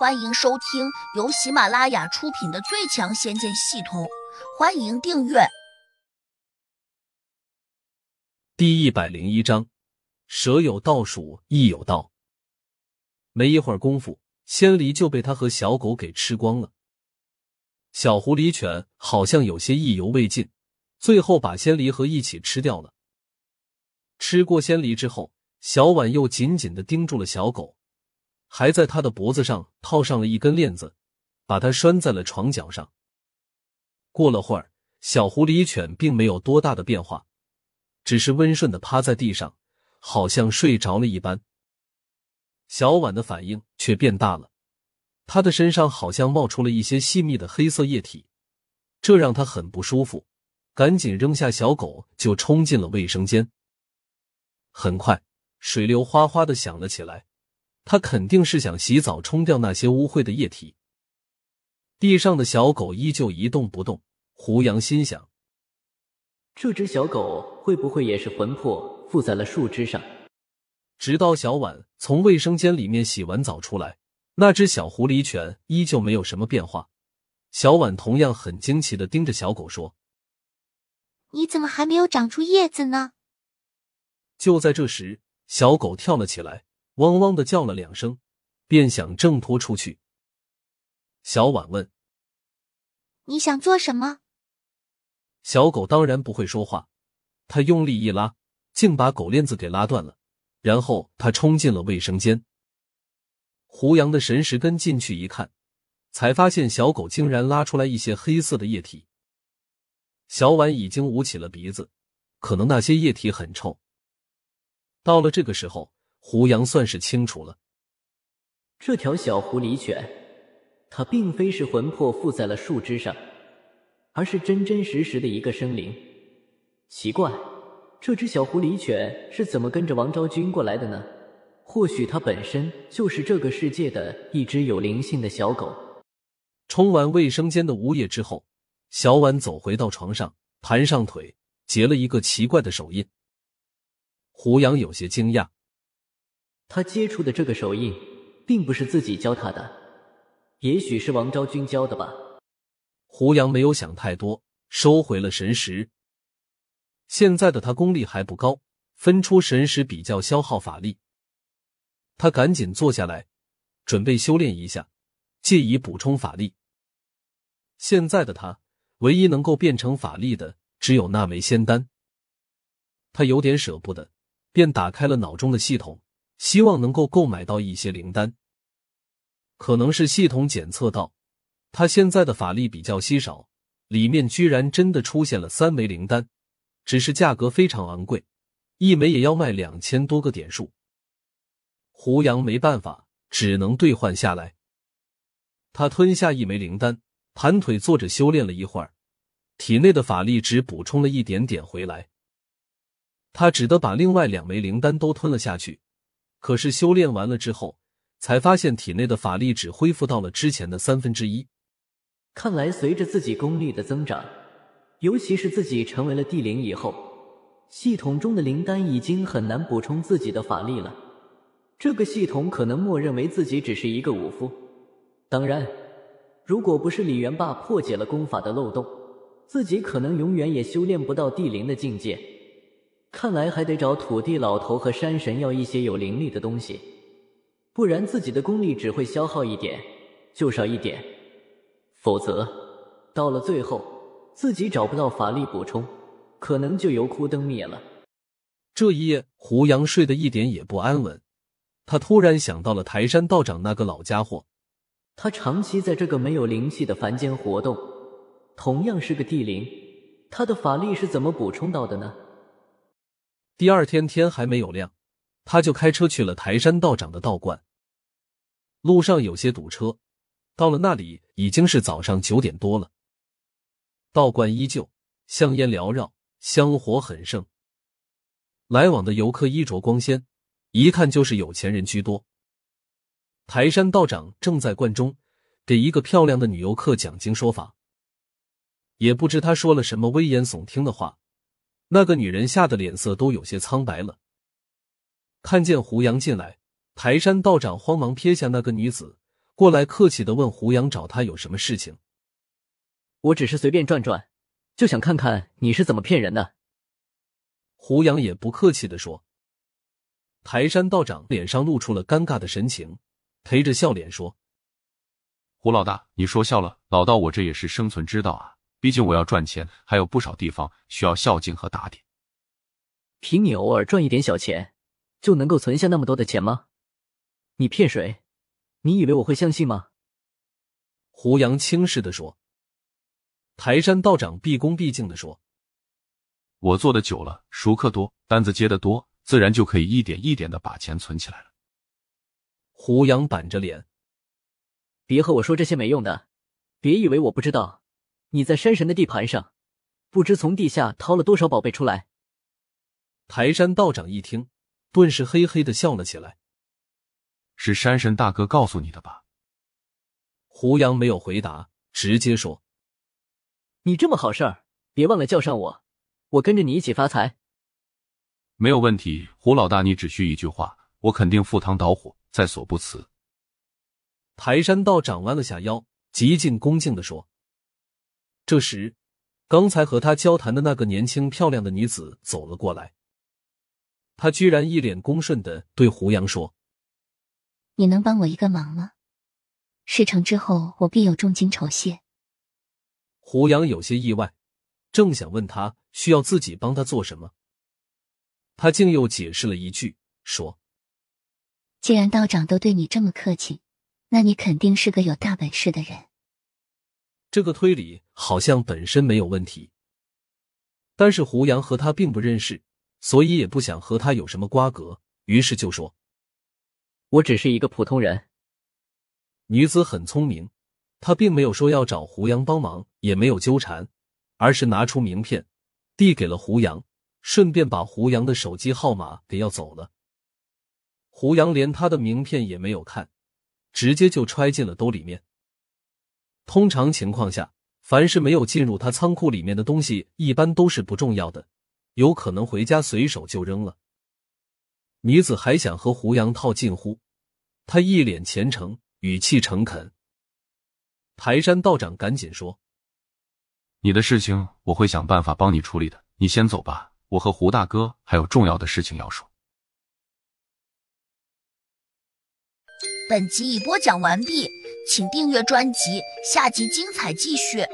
欢迎收听由喜马拉雅出品的《最强仙剑系统》，欢迎订阅。第一百零一章，蛇有道鼠，亦有道。没一会儿功夫，仙梨就被他和小狗给吃光了。小狐狸犬好像有些意犹未尽，最后把仙梨和一起吃掉了。吃过仙梨之后，小婉又紧紧的盯住了小狗。还在他的脖子上套上了一根链子，把他拴在了床角上。过了会儿，小狐狸犬并没有多大的变化，只是温顺的趴在地上，好像睡着了一般。小婉的反应却变大了，他的身上好像冒出了一些细密的黑色液体，这让他很不舒服，赶紧扔下小狗就冲进了卫生间。很快，水流哗哗的响了起来。他肯定是想洗澡冲掉那些污秽的液体。地上的小狗依旧一动不动。胡杨心想：这只小狗会不会也是魂魄附在了树枝上？直到小婉从卫生间里面洗完澡出来，那只小狐狸犬依旧没有什么变化。小婉同样很惊奇的盯着小狗说：“你怎么还没有长出叶子呢？”就在这时，小狗跳了起来。汪汪的叫了两声，便想挣脱出去。小婉问：“你想做什么？”小狗当然不会说话，它用力一拉，竟把狗链子给拉断了。然后它冲进了卫生间。胡杨的神识跟进去一看，才发现小狗竟然拉出来一些黑色的液体。小婉已经捂起了鼻子，可能那些液体很臭。到了这个时候。胡杨算是清楚了，这条小狐狸犬，它并非是魂魄附在了树枝上，而是真真实实的一个生灵。奇怪，这只小狐狸犬是怎么跟着王昭君过来的呢？或许它本身就是这个世界的一只有灵性的小狗。冲完卫生间的污液之后，小婉走回到床上，盘上腿，结了一个奇怪的手印。胡杨有些惊讶。他接触的这个手印，并不是自己教他的，也许是王昭君教的吧。胡杨没有想太多，收回了神识。现在的他功力还不高，分出神识比较消耗法力。他赶紧坐下来，准备修炼一下，借以补充法力。现在的他，唯一能够变成法力的，只有那枚仙丹。他有点舍不得，便打开了脑中的系统。希望能够购买到一些灵丹，可能是系统检测到他现在的法力比较稀少，里面居然真的出现了三枚灵丹，只是价格非常昂贵，一枚也要卖两千多个点数。胡杨没办法，只能兑换下来。他吞下一枚灵丹，盘腿坐着修炼了一会儿，体内的法力只补充了一点点回来，他只得把另外两枚灵丹都吞了下去。可是修炼完了之后，才发现体内的法力只恢复到了之前的三分之一。看来随着自己功力的增长，尤其是自己成为了地灵以后，系统中的灵丹已经很难补充自己的法力了。这个系统可能默认为自己只是一个武夫。当然，如果不是李元霸破解了功法的漏洞，自己可能永远也修炼不到地灵的境界。看来还得找土地老头和山神要一些有灵力的东西，不然自己的功力只会消耗一点就少一点，否则到了最后自己找不到法力补充，可能就油枯灯灭了。这一夜，胡杨睡得一点也不安稳，他突然想到了台山道长那个老家伙，他长期在这个没有灵气的凡间活动，同样是个地灵，他的法力是怎么补充到的呢？第二天天还没有亮，他就开车去了台山道长的道观。路上有些堵车，到了那里已经是早上九点多了。道观依旧，香烟缭绕，香火很盛。来往的游客衣着光鲜，一看就是有钱人居多。台山道长正在观中给一个漂亮的女游客讲经说法，也不知他说了什么危言耸听的话。那个女人吓得脸色都有些苍白了。看见胡杨进来，台山道长慌忙撇下那个女子，过来客气的问胡杨找他有什么事情。我只是随便转转，就想看看你是怎么骗人的。胡杨也不客气的说。台山道长脸上露出了尴尬的神情，陪着笑脸说：“胡老大，你说笑了，老道我这也是生存之道啊。毕竟我要赚钱，还有不少地方需要孝敬和打点。凭你偶尔赚一点小钱，就能够存下那么多的钱吗？你骗谁？你以为我会相信吗？”胡杨轻视的说。台山道长毕恭毕敬的说：“我做的久了，熟客多，单子接的多。”自然就可以一点一点的把钱存起来了。胡杨板着脸，别和我说这些没用的，别以为我不知道，你在山神的地盘上，不知从地下掏了多少宝贝出来。台山道长一听，顿时嘿嘿的笑了起来。是山神大哥告诉你的吧？胡杨没有回答，直接说：“你这么好事儿，别忘了叫上我，我跟着你一起发财。”没有问题，胡老大，你只需一句话，我肯定赴汤蹈火，在所不辞。台山道长弯了下腰，极尽恭敬的说。这时，刚才和他交谈的那个年轻漂亮的女子走了过来，她居然一脸恭顺的对胡杨说：“你能帮我一个忙吗？事成之后，我必有重金酬谢。”胡杨有些意外，正想问他需要自己帮他做什么。他竟又解释了一句，说：“既然道长都对你这么客气，那你肯定是个有大本事的人。”这个推理好像本身没有问题，但是胡杨和他并不认识，所以也不想和他有什么瓜葛，于是就说：“我只是一个普通人。”女子很聪明，她并没有说要找胡杨帮忙，也没有纠缠，而是拿出名片，递给了胡杨。顺便把胡杨的手机号码给要走了。胡杨连他的名片也没有看，直接就揣进了兜里面。通常情况下，凡是没有进入他仓库里面的东西，一般都是不重要的，有可能回家随手就扔了。女子还想和胡杨套近乎，他一脸虔诚，语气诚恳。台山道长赶紧说：“你的事情我会想办法帮你处理的，你先走吧。”我和胡大哥还有重要的事情要说。本集已播讲完毕，请订阅专辑，下集精彩继续。